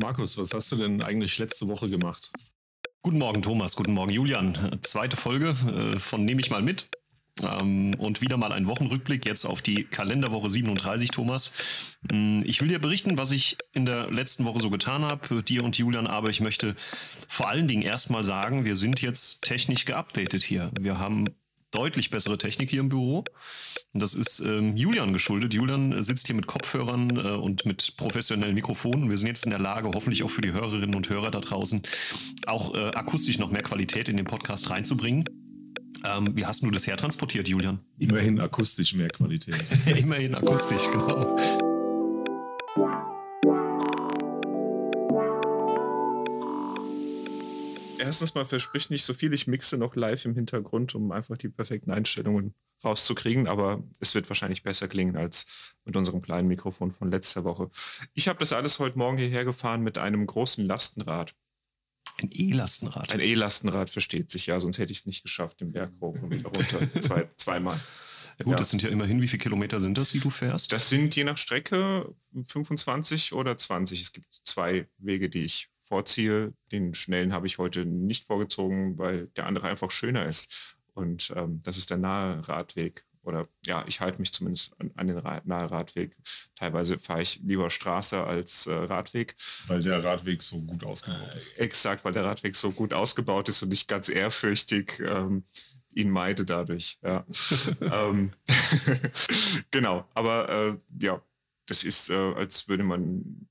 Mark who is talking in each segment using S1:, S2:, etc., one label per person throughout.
S1: Markus, was hast du denn eigentlich letzte Woche gemacht?
S2: Guten Morgen, Thomas. Guten Morgen, Julian. Zweite Folge äh, von Nehme ich mal mit. Ähm, und wieder mal ein Wochenrückblick jetzt auf die Kalenderwoche 37, Thomas. Mm, ich will dir berichten, was ich in der letzten Woche so getan habe, dir und Julian, aber ich möchte vor allen Dingen erstmal sagen, wir sind jetzt technisch geupdatet hier. Wir haben deutlich bessere Technik hier im Büro. Und das ist ähm, Julian geschuldet. Julian sitzt hier mit Kopfhörern äh, und mit professionellen Mikrofonen. Wir sind jetzt in der Lage, hoffentlich auch für die Hörerinnen und Hörer da draußen, auch äh, akustisch noch mehr Qualität in den Podcast reinzubringen. Ähm, wie hast du das hertransportiert, Julian?
S1: Immerhin akustisch mehr Qualität.
S2: Immerhin akustisch, genau.
S3: Erstens mal verspricht nicht so viel. Ich mixe noch live im Hintergrund, um einfach die perfekten Einstellungen rauszukriegen. Aber es wird wahrscheinlich besser klingen als mit unserem kleinen Mikrofon von letzter Woche. Ich habe das alles heute Morgen hierher gefahren mit einem großen Lastenrad.
S2: Ein E-Lastenrad.
S3: Ein E-Lastenrad versteht sich ja, sonst hätte ich es nicht geschafft, den Berg hoch und wieder runter. Zwei, zweimal.
S2: Ja gut, ja. das sind ja immerhin, wie viele Kilometer sind das, die du fährst?
S3: Das sind je nach Strecke 25 oder 20. Es gibt zwei Wege, die ich vorziehe. Den schnellen habe ich heute nicht vorgezogen, weil der andere einfach schöner ist. Und ähm, das ist der nahe Radweg. Oder ja, ich halte mich zumindest an, an den Ra nahe Radweg. Teilweise fahre ich lieber Straße als äh, Radweg.
S1: Weil der Radweg so gut ausgebaut ist.
S3: Äh, exakt, weil der Radweg so gut ausgebaut ist und ich ganz ehrfürchtig ähm, ihn meide dadurch. Ja. ähm, genau, aber äh, ja, das ist, äh, als würde man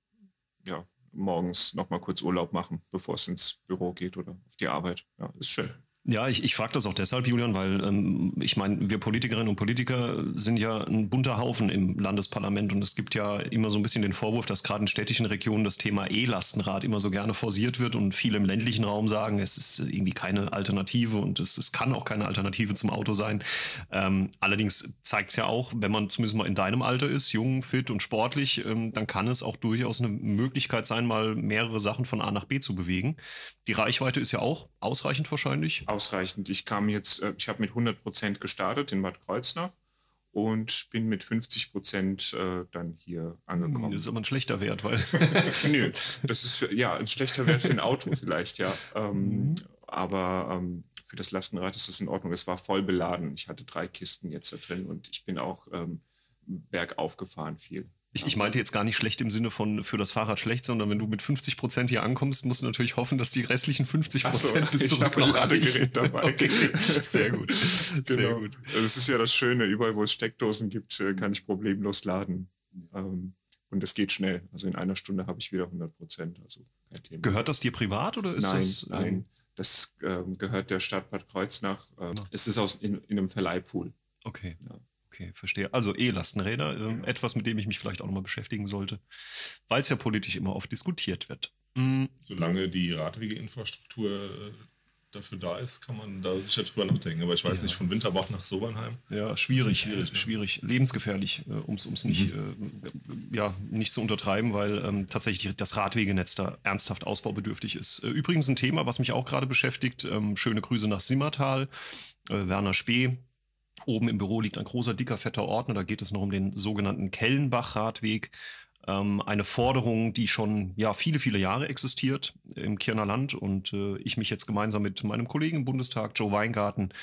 S3: morgens nochmal kurz Urlaub machen, bevor es ins Büro geht oder auf die Arbeit. Ja, ist schön.
S2: Ja, ich, ich frage das auch deshalb, Julian, weil ähm, ich meine, wir Politikerinnen und Politiker sind ja ein bunter Haufen im Landesparlament und es gibt ja immer so ein bisschen den Vorwurf, dass gerade in städtischen Regionen das Thema E-Lastenrad immer so gerne forciert wird und viele im ländlichen Raum sagen, es ist irgendwie keine Alternative und es, es kann auch keine Alternative zum Auto sein. Ähm, allerdings zeigt es ja auch, wenn man zumindest mal in deinem Alter ist, jung, fit und sportlich, ähm, dann kann es auch durchaus eine Möglichkeit sein, mal mehrere Sachen von A nach B zu bewegen. Die Reichweite ist ja auch ausreichend wahrscheinlich.
S3: Ausreichend. Ich kam jetzt, äh, ich habe mit 100 Prozent gestartet in Bad Kreuznach und bin mit 50 Prozent äh, dann hier angekommen.
S2: Das ist aber ein schlechter Wert, weil.
S3: Nö, das ist für, ja ein schlechter Wert für ein Auto vielleicht, ja. Ähm, mhm. Aber ähm, für das Lastenrad ist das in Ordnung. Es war voll beladen. Ich hatte drei Kisten jetzt da drin und ich bin auch ähm, bergauf gefahren viel.
S2: Ich, ich, meinte jetzt gar nicht schlecht im Sinne von für das Fahrrad schlecht, sondern wenn du mit 50 Prozent hier ankommst, musst du natürlich hoffen, dass die restlichen 50 Prozent
S3: so, bis noch Ladegerät dabei.
S2: Okay. Sehr gut.
S3: Sehr genau. gut. Das ist ja das Schöne. Überall, wo es Steckdosen gibt, äh, kann ich problemlos laden. Ähm, und es geht schnell. Also in einer Stunde habe ich wieder 100 Prozent. Also
S2: Gehört das dir privat oder ist
S3: nein,
S2: das?
S3: Ähm, nein, das ähm, gehört der Stadt Bad Kreuznach. Ähm. Es ist aus, in, in einem Verleihpool.
S2: Okay. Ja okay, verstehe. Also E-Lastenräder, äh, etwas, mit dem ich mich vielleicht auch nochmal beschäftigen sollte, weil es ja politisch immer oft diskutiert wird.
S1: Mhm. Solange die Radwegeinfrastruktur äh, dafür da ist, kann man da sicher drüber nachdenken. Aber ich weiß ja. nicht, von Winterbach nach Sobernheim.
S2: Ja, schwierig, schwierig, ne? schwierig lebensgefährlich, äh, um es nicht, mhm. äh, ja, nicht zu untertreiben, weil ähm, tatsächlich das Radwegenetz da ernsthaft ausbaubedürftig ist. Äh, übrigens ein Thema, was mich auch gerade beschäftigt. Ähm, schöne Grüße nach Simmertal. Äh, Werner Spee, Oben im Büro liegt ein großer, dicker, fetter Ordner. Da geht es noch um den sogenannten Kellenbach-Radweg. Ähm, eine Forderung, die schon ja, viele, viele Jahre existiert im Kirner Land und äh, ich mich jetzt gemeinsam mit meinem Kollegen im Bundestag, Joe Weingarten,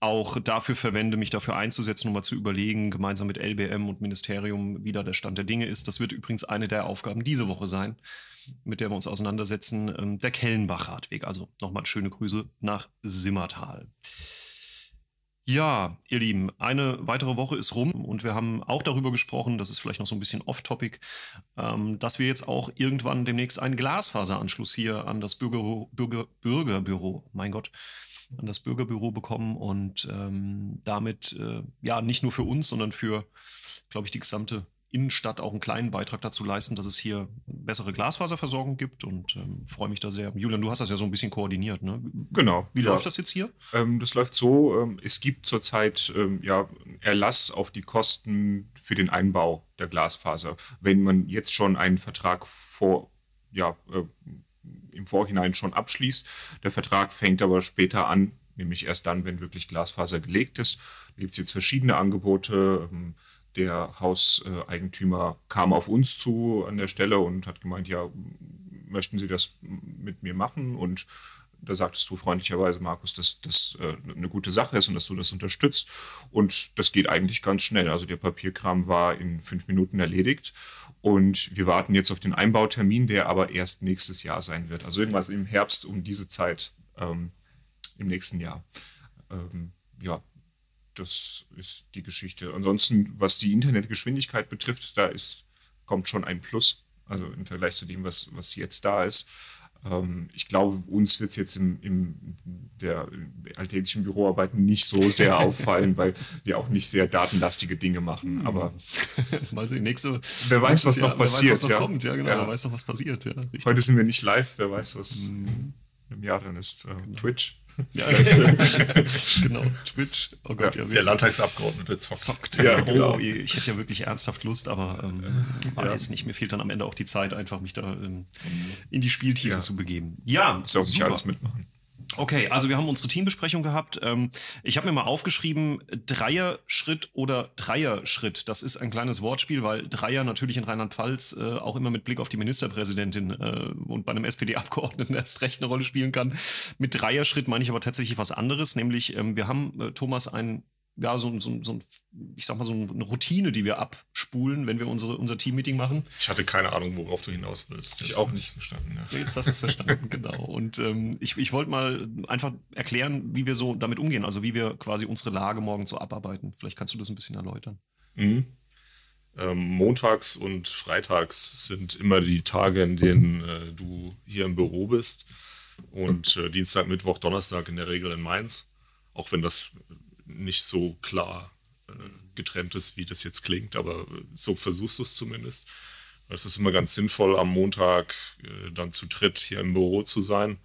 S2: auch dafür verwende, mich dafür einzusetzen, um mal zu überlegen, gemeinsam mit LBM und Ministerium, wie da der Stand der Dinge ist. Das wird übrigens eine der Aufgaben diese Woche sein, mit der wir uns auseinandersetzen. Ähm, der Kellenbach-Radweg. Also nochmal schöne Grüße nach Simmertal. Ja, ihr Lieben, eine weitere Woche ist rum und wir haben auch darüber gesprochen, das ist vielleicht noch so ein bisschen off-topic, ähm, dass wir jetzt auch irgendwann demnächst einen Glasfaseranschluss hier an das Bürger, Bürger, Bürgerbüro, mein Gott, an das Bürgerbüro bekommen und ähm, damit äh, ja nicht nur für uns, sondern für, glaube ich, die gesamte Innenstadt auch einen kleinen Beitrag dazu leisten, dass es hier bessere Glasfaserversorgung gibt und ähm, freue mich da sehr. Julian, du hast das ja so ein bisschen koordiniert, ne?
S3: Genau.
S2: Wie ja. läuft das jetzt hier?
S3: Ähm, das läuft so, ähm, es gibt zurzeit ähm, ja, Erlass auf die Kosten für den Einbau der Glasfaser. Wenn man jetzt schon einen Vertrag vor, ja, äh, im Vorhinein schon abschließt, der Vertrag fängt aber später an, nämlich erst dann, wenn wirklich Glasfaser gelegt ist. Da gibt es jetzt verschiedene Angebote. Der Hauseigentümer kam auf uns zu an der Stelle und hat gemeint, ja, möchten Sie das mit mir machen? Und da sagtest du freundlicherweise, Markus, dass das äh, eine gute Sache ist und dass du das unterstützt. Und das geht eigentlich ganz schnell. Also der Papierkram war in fünf Minuten erledigt. Und wir warten jetzt auf den Einbautermin, der aber erst nächstes Jahr sein wird. Also irgendwas im Herbst um diese Zeit ähm, im nächsten Jahr. Ähm, ja, das ist die Geschichte. Ansonsten, was die Internetgeschwindigkeit betrifft, da ist, kommt schon ein Plus. Also im Vergleich zu dem, was, was jetzt da ist. Ähm, ich glaube, uns wird es jetzt im, im der alltäglichen Büroarbeit nicht so sehr auffallen, weil wir auch nicht sehr datenlastige Dinge machen. Hm. Aber
S2: mal sehen, nächste.
S3: Wer weiß, was Jahr, noch passiert. Weiß,
S2: was noch ja. kommt, ja, genau. Ja. Wer weiß noch, was passiert. Ja,
S3: Heute sind wir nicht live, wer weiß, was mhm. im Jahr dann ist. Äh, genau. Twitch.
S2: Ja, genau, Twitch.
S1: Oh Gott, ja, der Landtagsabgeordnete zockt. zockt.
S2: Ja, genau. Oh, ich hätte ja wirklich ernsthaft Lust, aber ähm, war ja. nicht. Mir fehlt dann am Ende auch die Zeit, einfach mich da ähm, in die Spieltiefe zu begeben.
S3: Ja, ich auch nicht alles mitmachen.
S2: Okay, also wir haben unsere Teambesprechung gehabt. Ähm, ich habe mir mal aufgeschrieben, Dreier-Schritt oder Dreier-Schritt. Das ist ein kleines Wortspiel, weil Dreier natürlich in Rheinland-Pfalz äh, auch immer mit Blick auf die Ministerpräsidentin äh, und bei einem SPD-Abgeordneten erst recht eine Rolle spielen kann. Mit Dreier-Schritt meine ich aber tatsächlich was anderes, nämlich ähm, wir haben, äh, Thomas, ein ja, so, so, so, ich sag mal, so eine Routine, die wir abspulen, wenn wir unsere, unser Teammeeting machen.
S1: Ich hatte keine Ahnung, worauf du hinaus willst.
S3: Ich auch nicht verstanden.
S2: Ja. Jetzt hast du es verstanden, genau. Und ähm, ich, ich wollte mal einfach erklären, wie wir so damit umgehen, also wie wir quasi unsere Lage morgen so abarbeiten. Vielleicht kannst du das ein bisschen erläutern.
S1: Mhm. Ähm, montags und freitags sind immer die Tage, in denen äh, du hier im Büro bist. Und äh, Dienstag, Mittwoch, Donnerstag in der Regel in Mainz. Auch wenn das nicht so klar äh, getrennt ist, wie das jetzt klingt, aber so versuchst du es zumindest. Es ist immer ganz sinnvoll, am Montag äh, dann zu dritt hier im Büro zu sein.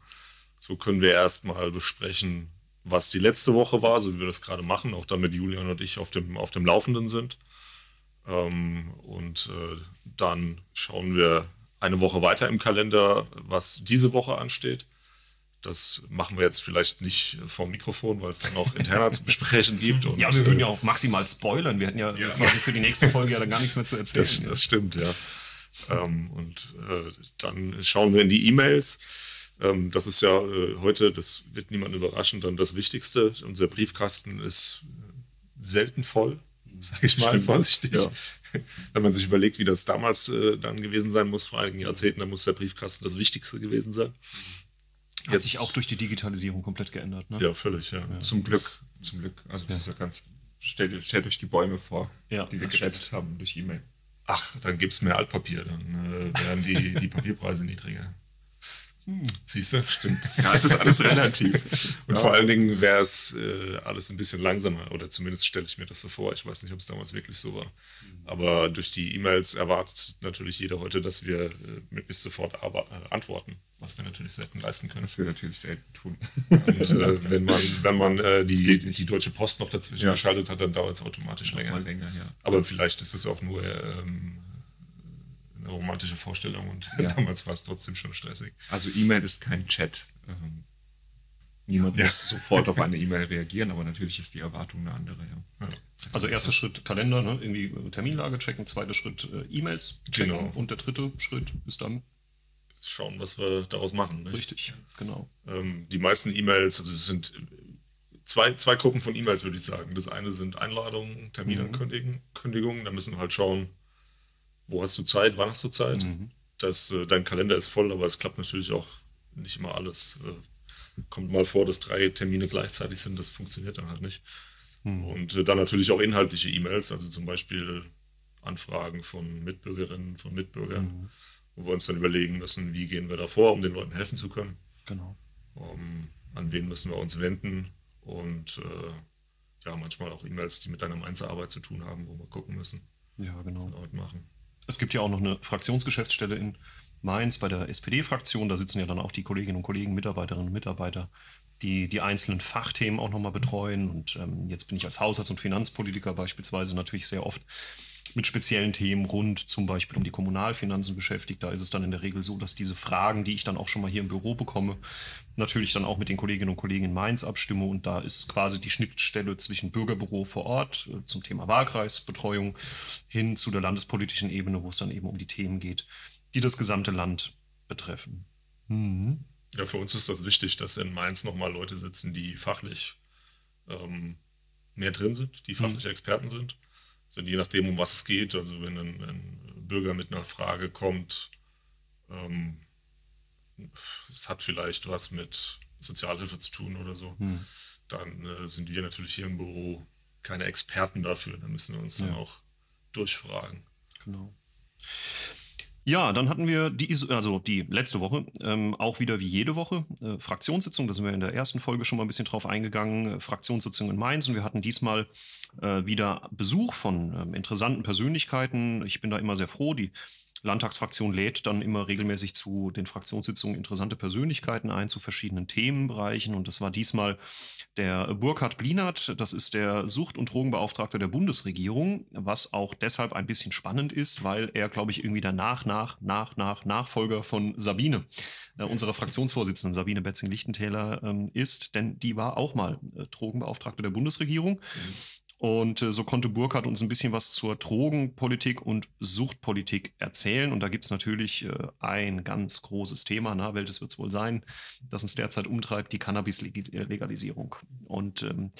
S1: So können wir erstmal besprechen, was die letzte Woche war, so wie wir das gerade machen, auch damit Julian und ich auf dem, auf dem Laufenden sind. Ähm, und äh, dann schauen wir eine Woche weiter im Kalender, was diese Woche ansteht. Das machen wir jetzt vielleicht nicht vom Mikrofon, weil es dann noch interner zu besprechen gibt.
S2: Und, ja, wir würden ja auch maximal spoilern. Wir hätten ja, ja, quasi für die nächste Folge ja dann gar nichts mehr zu erzählen.
S1: Das, das stimmt, ja. ähm, und äh, dann schauen wir in die E-Mails. Ähm, das ist ja äh, heute, das wird niemand überraschen, dann das Wichtigste. Unser Briefkasten ist selten voll, sage ich mal stimmt, vorsichtig. Ja. Wenn man sich überlegt, wie das damals äh, dann gewesen sein muss, vor einigen Jahrzehnten, dann muss der Briefkasten das Wichtigste gewesen sein.
S2: Hat Jetzt, sich auch durch die Digitalisierung komplett geändert. Ne?
S1: Ja, völlig, ja. ja.
S3: Zum Glück, zum Glück. Also das ist ja ganz, stellt, stellt euch die Bäume vor, ja, die wir gerettet stimmt. haben durch E-Mail.
S1: Ach, dann gibt es mehr Altpapier, dann äh, werden die, die Papierpreise niedriger. Hm. Siehst du, stimmt.
S3: Ja, es ist alles relativ.
S1: Und ja. vor allen Dingen wäre es äh, alles ein bisschen langsamer, oder zumindest stelle ich mir das so vor. Ich weiß nicht, ob es damals wirklich so war. Aber durch die E-Mails erwartet natürlich jeder heute, dass wir äh, möglichst sofort äh, antworten, was wir natürlich selten leisten können.
S3: Das wir natürlich selten tun.
S1: Und äh, wenn man, wenn man äh, die, die Deutsche Post noch dazwischen ja. geschaltet hat, dann dauert es automatisch länger.
S3: länger ja.
S1: Aber vielleicht ist es auch nur ähm, romantische Vorstellung und ja. damals war es trotzdem schon stressig.
S3: Also E-Mail ist kein Chat. Ähm, niemand ja. muss sofort auf eine E-Mail reagieren, aber natürlich ist die Erwartung eine andere. Ja.
S2: Also erster Schritt Kalender, ne? irgendwie äh, Terminlage checken, zweiter Schritt äh, E-Mails checken genau. und der dritte Schritt ist dann
S1: schauen, was wir daraus machen.
S2: Nicht? Richtig, genau.
S1: Ähm, die meisten E-Mails, also es sind zwei, zwei Gruppen von E-Mails, würde ich sagen. Das eine sind Einladungen, Terminankündigungen. Mhm. Da müssen wir halt schauen, wo hast du Zeit, wann hast du Zeit. Mhm. Das, äh, dein Kalender ist voll, aber es klappt natürlich auch nicht immer alles. Äh, kommt mal vor, dass drei Termine gleichzeitig sind, das funktioniert dann halt nicht. Mhm. Und äh, dann natürlich auch inhaltliche E-Mails, also zum Beispiel Anfragen von Mitbürgerinnen, von Mitbürgern, mhm. wo wir uns dann überlegen müssen, wie gehen wir da vor, um den Leuten helfen zu können.
S2: Genau.
S1: Um, an wen müssen wir uns wenden und ja, manchmal auch E-Mails, die mit deiner Mainzer-Arbeit zu tun haben, wo wir gucken müssen.
S2: Ja, genau.
S1: Leute machen.
S2: Es gibt ja auch noch eine Fraktionsgeschäftsstelle in Mainz bei der SPD-Fraktion. Da sitzen ja dann auch die Kolleginnen und Kollegen, Mitarbeiterinnen und Mitarbeiter die die einzelnen Fachthemen auch nochmal betreuen. Und ähm, jetzt bin ich als Haushalts- und Finanzpolitiker beispielsweise natürlich sehr oft mit speziellen Themen rund zum Beispiel um die Kommunalfinanzen beschäftigt. Da ist es dann in der Regel so, dass diese Fragen, die ich dann auch schon mal hier im Büro bekomme, natürlich dann auch mit den Kolleginnen und Kollegen in Mainz abstimme. Und da ist quasi die Schnittstelle zwischen Bürgerbüro vor Ort äh, zum Thema Wahlkreisbetreuung hin zu der landespolitischen Ebene, wo es dann eben um die Themen geht, die das gesamte Land betreffen.
S1: Mhm. Ja, für uns ist das wichtig, dass in Mainz nochmal Leute sitzen, die fachlich ähm, mehr drin sind, die fachliche mhm. Experten sind. Also je nachdem, um was es geht, also wenn ein, ein Bürger mit einer Frage kommt, ähm, es hat vielleicht was mit Sozialhilfe zu tun oder so, mhm. dann äh, sind wir natürlich hier im Büro keine Experten dafür. Dann müssen wir uns ja. dann auch durchfragen.
S2: Genau. Ja, dann hatten wir die, also die letzte Woche ähm, auch wieder wie jede Woche äh, Fraktionssitzung. Da sind wir in der ersten Folge schon mal ein bisschen drauf eingegangen. Äh, Fraktionssitzung in Mainz und wir hatten diesmal äh, wieder Besuch von ähm, interessanten Persönlichkeiten. Ich bin da immer sehr froh. Die Landtagsfraktion lädt dann immer regelmäßig zu den Fraktionssitzungen interessante Persönlichkeiten ein zu verschiedenen Themenbereichen. Und das war diesmal der Burkhard Blinert. Das ist der Sucht- und Drogenbeauftragte der Bundesregierung, was auch deshalb ein bisschen spannend ist, weil er, glaube ich, irgendwie der nach, nach, nach, nach Nachfolger von Sabine, äh, unserer Fraktionsvorsitzenden Sabine Betzing-Lichtentäler, ähm, ist. Denn die war auch mal äh, Drogenbeauftragte der Bundesregierung. Mhm. Und äh, so konnte Burkhardt uns ein bisschen was zur Drogenpolitik und Suchtpolitik erzählen. Und da gibt es natürlich äh, ein ganz großes Thema, na, welches wird es wohl sein, das uns derzeit umtreibt, die Cannabis-Legalisierung. Und ähm,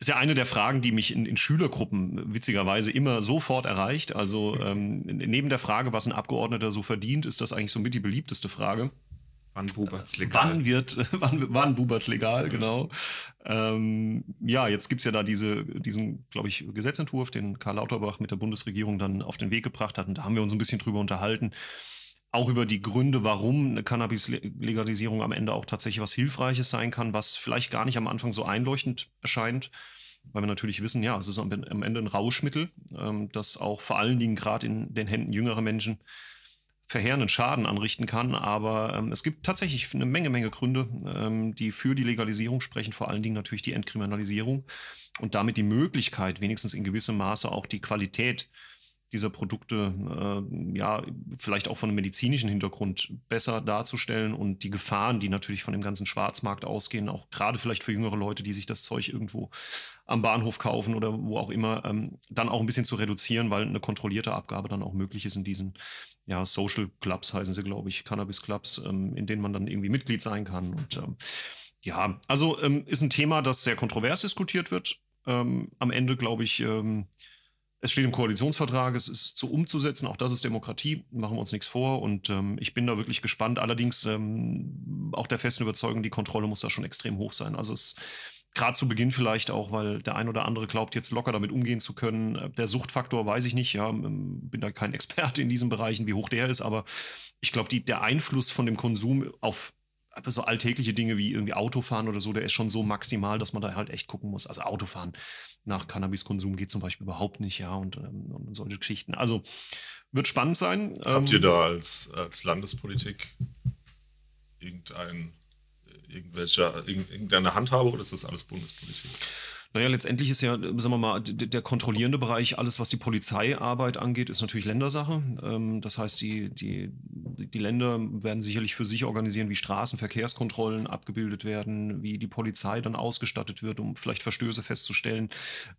S2: ist ja eine der Fragen, die mich in, in Schülergruppen witzigerweise immer sofort erreicht. Also ähm, neben der Frage, was ein Abgeordneter so verdient, ist das eigentlich somit die beliebteste Frage.
S3: Wann bubert's legal?
S2: Wann wird, wann, wann bubert's legal, genau. Ähm, ja, jetzt gibt's ja da diese, diesen, glaube ich, Gesetzentwurf, den Karl Lauterbach mit der Bundesregierung dann auf den Weg gebracht hat. Und da haben wir uns ein bisschen drüber unterhalten. Auch über die Gründe, warum eine Cannabis-Legalisierung am Ende auch tatsächlich was Hilfreiches sein kann, was vielleicht gar nicht am Anfang so einleuchtend erscheint weil wir natürlich wissen, ja, es ist am Ende ein Rauschmittel, ähm, das auch vor allen Dingen gerade in den Händen jüngerer Menschen verheerenden Schaden anrichten kann. Aber ähm, es gibt tatsächlich eine Menge, Menge Gründe, ähm, die für die Legalisierung sprechen. Vor allen Dingen natürlich die Entkriminalisierung und damit die Möglichkeit, wenigstens in gewissem Maße auch die Qualität dieser Produkte äh, ja vielleicht auch von einem medizinischen Hintergrund besser darzustellen und die Gefahren, die natürlich von dem ganzen Schwarzmarkt ausgehen, auch gerade vielleicht für jüngere Leute, die sich das Zeug irgendwo am Bahnhof kaufen oder wo auch immer, ähm, dann auch ein bisschen zu reduzieren, weil eine kontrollierte Abgabe dann auch möglich ist in diesen ja, Social Clubs heißen sie, glaube ich, Cannabis Clubs, ähm, in denen man dann irgendwie Mitglied sein kann. Und ähm, ja, also ähm, ist ein Thema, das sehr kontrovers diskutiert wird. Ähm, am Ende, glaube ich, ähm, es steht im Koalitionsvertrag, es ist so umzusetzen, auch das ist Demokratie, machen wir uns nichts vor. Und ähm, ich bin da wirklich gespannt. Allerdings auch der festen Überzeugung, die Kontrolle muss da schon extrem hoch sein. Also es Gerade zu Beginn vielleicht auch, weil der ein oder andere glaubt, jetzt locker damit umgehen zu können. Äh, der Suchtfaktor weiß ich nicht, ja, ähm, bin da kein Experte in diesen Bereichen, wie hoch der ist, aber ich glaube, der Einfluss von dem Konsum auf so alltägliche Dinge wie irgendwie Autofahren oder so, der ist schon so maximal, dass man da halt echt gucken muss. Also Autofahren nach Cannabiskonsum geht zum Beispiel überhaupt nicht, ja, und, ähm, und solche Geschichten. Also wird spannend sein.
S1: Habt ähm, ihr da als, als Landespolitik irgendein irgendwelche, irgendeine Handhabe oder ist das alles Bundespolitik?
S2: Naja, letztendlich ist ja, sagen wir mal, der kontrollierende Bereich, alles, was die Polizeiarbeit angeht, ist natürlich Ländersache. Ähm, das heißt, die, die, die Länder werden sicherlich für sich organisieren, wie Straßenverkehrskontrollen abgebildet werden, wie die Polizei dann ausgestattet wird, um vielleicht Verstöße festzustellen.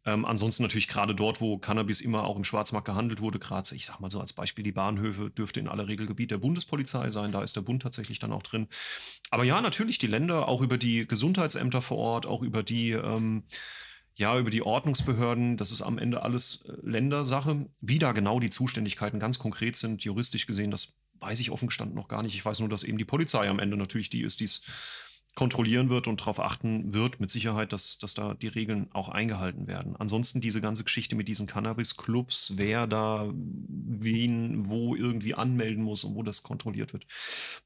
S2: Ähm, ansonsten natürlich gerade dort, wo Cannabis immer auch im Schwarzmarkt gehandelt wurde, gerade, ich sag mal so als Beispiel, die Bahnhöfe dürfte in aller Regel Gebiet der Bundespolizei sein. Da ist der Bund tatsächlich dann auch drin. Aber ja, natürlich die Länder, auch über die Gesundheitsämter vor Ort, auch über die ähm, ja, über die Ordnungsbehörden, das ist am Ende alles äh, Ländersache. Wie da genau die Zuständigkeiten ganz konkret sind, juristisch gesehen, das weiß ich offen gestanden noch gar nicht. Ich weiß nur, dass eben die Polizei am Ende natürlich die ist, die es kontrollieren wird und darauf achten wird, mit Sicherheit, dass, dass da die Regeln auch eingehalten werden. Ansonsten diese ganze Geschichte mit diesen Cannabis-Clubs, wer da wen wo irgendwie anmelden muss und wo das kontrolliert wird,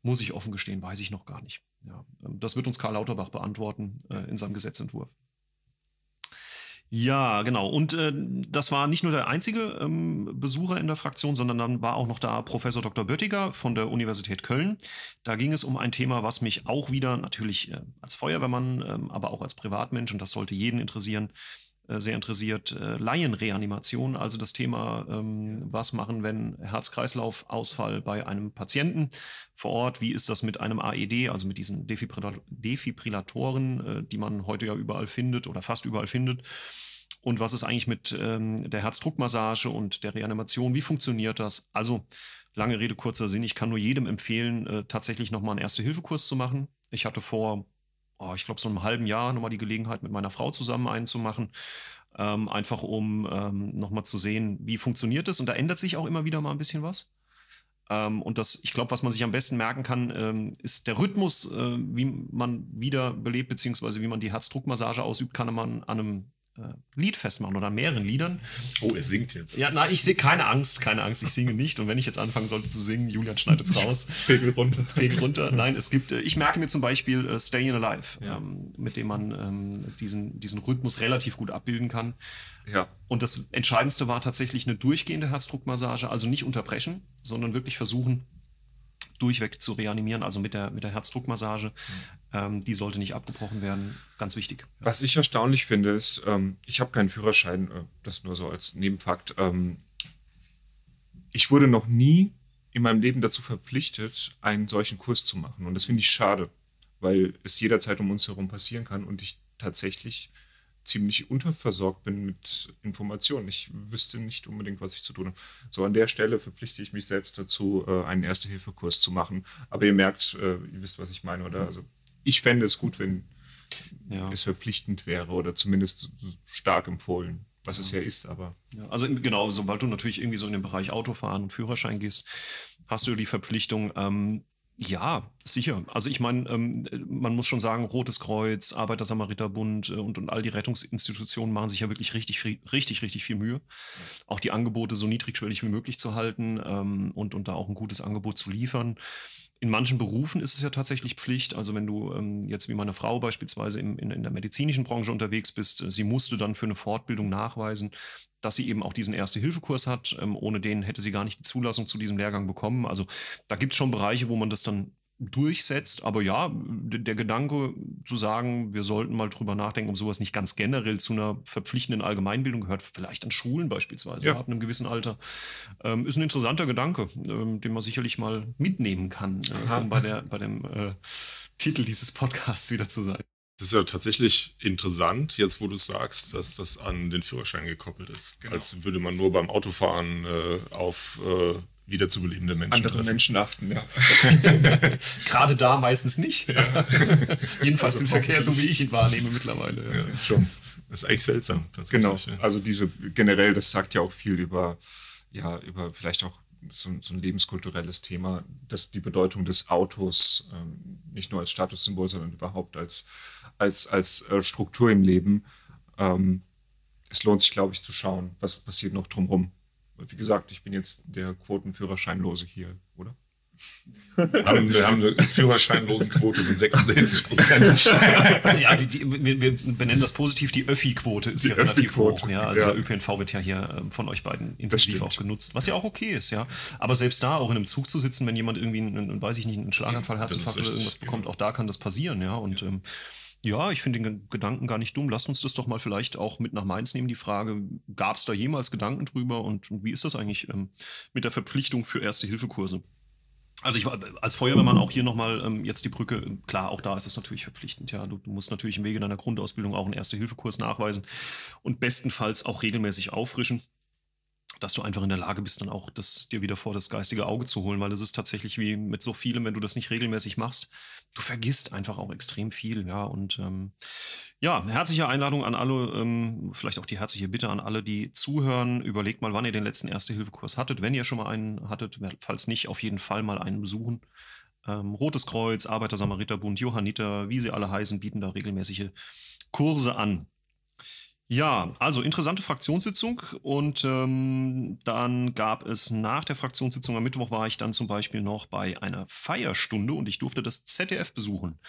S2: muss ich offen gestehen, weiß ich noch gar nicht. Ja, ähm, das wird uns Karl Lauterbach beantworten äh, in seinem Gesetzentwurf. Ja, genau. Und äh, das war nicht nur der einzige ähm, Besucher in der Fraktion, sondern dann war auch noch da Professor Dr. Böttiger von der Universität Köln. Da ging es um ein Thema, was mich auch wieder natürlich äh, als Feuerwehrmann, äh, aber auch als Privatmensch, und das sollte jeden interessieren, äh, sehr interessiert, äh, Laienreanimation, also das Thema, ähm, was machen, wenn Herz-Kreislauf-Ausfall bei einem Patienten vor Ort, wie ist das mit einem AED, also mit diesen Defibrillatoren, äh, die man heute ja überall findet oder fast überall findet. Und was ist eigentlich mit ähm, der Herzdruckmassage und der Reanimation? Wie funktioniert das? Also Lange Rede, kurzer Sinn. Ich kann nur jedem empfehlen, äh, tatsächlich nochmal einen Erste-Hilfe-Kurs zu machen. Ich hatte vor, oh, ich glaube, so einem halben Jahr nochmal die Gelegenheit, mit meiner Frau zusammen einen zu machen. Ähm, einfach um ähm, nochmal zu sehen, wie funktioniert es. Und da ändert sich auch immer wieder mal ein bisschen was. Ähm, und das, ich glaube, was man sich am besten merken kann, ähm, ist der Rhythmus, äh, wie man wieder belebt, beziehungsweise wie man die Herzdruckmassage ausübt, kann man an einem Lied festmachen oder an mehreren Liedern.
S1: Oh, er singt jetzt.
S2: Ja, nein, ich sehe keine Angst, keine Angst, ich singe nicht. Und wenn ich jetzt anfangen sollte zu singen, Julian schneidet es raus.
S1: Pegel runter.
S2: Pegel runter. Nein, es gibt, äh, ich merke mir zum Beispiel äh, Staying Alive,
S1: Ja.
S2: ähm, mit dem man ähm, diesen, diesen Rhythmus relativ gut abbilden kann.
S3: Ja.
S2: Und das Entscheidendste war tatsächlich eine durchgehende Herzdruckmassage, also nicht unterbrechen, sondern wirklich versuchen, durchweg zu reanimieren, also mit der, mit der Herzdruckmassage. Ähm, die sollte nicht abgebrochen werden. Ganz wichtig.
S3: Was ich erstaunlich finde, ist, ähm, ich habe keinen Führerschein, äh, das nur so als Nebenfakt. Ähm, ich wurde noch nie in meinem Leben dazu verpflichtet, einen solchen Kurs zu machen. Und das finde ich schade, weil es jederzeit um uns herum passieren kann und ich tatsächlich ziemlich unterversorgt bin mit Informationen. Ich wüsste nicht unbedingt, was ich zu tun habe. So an der Stelle verpflichte ich mich selbst dazu, äh, einen Erste-Hilfe-Kurs zu machen. Aber ihr merkt, äh, ihr wisst, was ich meine, oder? Also ich fände es gut, wenn
S2: Ja.
S3: es verpflichtend wäre oder zumindest stark empfohlen, was es ja ist, aber
S2: Ja, also genau, sobald du natürlich irgendwie so in den Bereich Autofahren und Führerschein gehst, hast du die Verpflichtung, ähm, ja, sicher. Also ich meine, ähm, man muss schon sagen, Rotes Kreuz, Arbeiter-Samariter-Bund äh, und, und all die Rettungsinstitutionen machen sich ja wirklich richtig, viel- richtig, richtig viel Mühe, auch die Angebote so niedrigschwellig wie möglich zu halten ähm, und, und da auch ein gutes Angebot zu liefern. In manchen Berufen ist es ja tatsächlich Pflicht. Also wenn du ähm, jetzt wie meine Frau beispielsweise im, in, in der medizinischen Branche unterwegs bist, äh, sie musste dann für eine Fortbildung nachweisen, dass sie eben auch diesen Erste-Hilfe-Kurs hat. Ähm, ohne den hätte sie gar nicht die Zulassung zu diesem Lehrgang bekommen. Also da gibt es schon Bereiche, wo man das dann durchsetzt. Aber ja, der Gedanke zu sagen, wir sollten mal drüber nachdenken, ob sowas nicht ganz generell zu einer verpflichtenden Allgemeinbildung gehört, vielleicht an Schulen beispielsweise,
S3: Ja.
S2: ab einem gewissen Alter, ähm, ist ein interessanter Gedanke, ähm, den man sicherlich mal mitnehmen kann, äh, um bei, der, bei dem äh, Titel dieses Podcasts wieder zu sein.
S1: Das ist ja tatsächlich interessant, jetzt wo du sagst, dass das an den Führerschein gekoppelt ist.
S3: Genau.
S1: Als würde man nur beim Autofahren äh, auf äh, wiederzubelebende Menschen
S3: andere
S1: treffen.
S3: Menschen achten, ja.
S2: Gerade da meistens nicht. Jedenfalls
S1: Also
S2: im Verkehr, so wie ich ihn wahrnehme mittlerweile.
S1: Ja, schon. Das ist eigentlich seltsam.
S3: Genau.
S1: tatsächlich, ja.
S3: Also diese generell, das sagt ja auch viel über, ja, über vielleicht auch so, so ein lebenskulturelles Thema, dass die Bedeutung des Autos ähm, nicht nur als Statussymbol, sondern überhaupt als, als, als äh, Struktur im Leben. Ähm, es lohnt sich, glaube ich, zu schauen, was passiert noch drumherum. Wie gesagt, ich bin jetzt der Quotenführerscheinlose hier, oder?
S1: haben, wir haben eine Führerscheinlosenquote mit 66 Prozent.
S2: ja, die, die, wir, wir benennen das positiv, die Öffi-Quote ist
S3: Die
S2: ja relativ hoch. Ja, also
S3: ja.
S2: der ÖPNV wird ja hier ähm, von euch beiden intensiv auch genutzt, was ja auch okay ist, ja. Aber selbst da, auch in einem Zug zu sitzen, wenn jemand irgendwie, einen, weiß ich nicht, einen Schlaganfall, Herzinfarkt oder irgendwas bekommt,
S1: genau.
S2: auch da kann das passieren, ja. Und ähm, ja, ich finde den Gedanken gar nicht dumm. Lasst uns das doch mal vielleicht auch mit nach Mainz nehmen, die Frage, gab es da jemals Gedanken drüber und wie ist das eigentlich ähm, mit der Verpflichtung für Erste-Hilfe-Kurse? Also ich war als Feuerwehrmann auch hier nochmal ähm, jetzt die Brücke, klar, auch da ist es natürlich verpflichtend, ja. Du, du musst natürlich im Wege deiner Grundausbildung auch einen Erste-Hilfe-Kurs nachweisen und bestenfalls auch regelmäßig auffrischen, dass du einfach in der Lage bist, dann auch das dir wieder vor das geistige Auge zu holen, weil es ist tatsächlich wie mit so vielem, wenn du das nicht regelmäßig machst, du vergisst einfach auch extrem viel, ja. Und ähm, ja, herzliche Einladung an alle, ähm, vielleicht auch die herzliche Bitte an alle, die zuhören. Überlegt mal, wann ihr den letzten Erste-Hilfe-Kurs hattet. Wenn ihr schon mal einen hattet, falls nicht, auf jeden Fall mal einen besuchen. Ähm, Rotes Kreuz, Arbeiter-Samariter-Bund, Johanniter, wie sie alle heißen, bieten da regelmäßige Kurse an. Ja, also interessante Fraktionssitzung und ähm, dann gab es nach der Fraktionssitzung am Mittwoch war ich dann zum Beispiel noch bei einer Feierstunde und ich durfte das ZDF besuchen.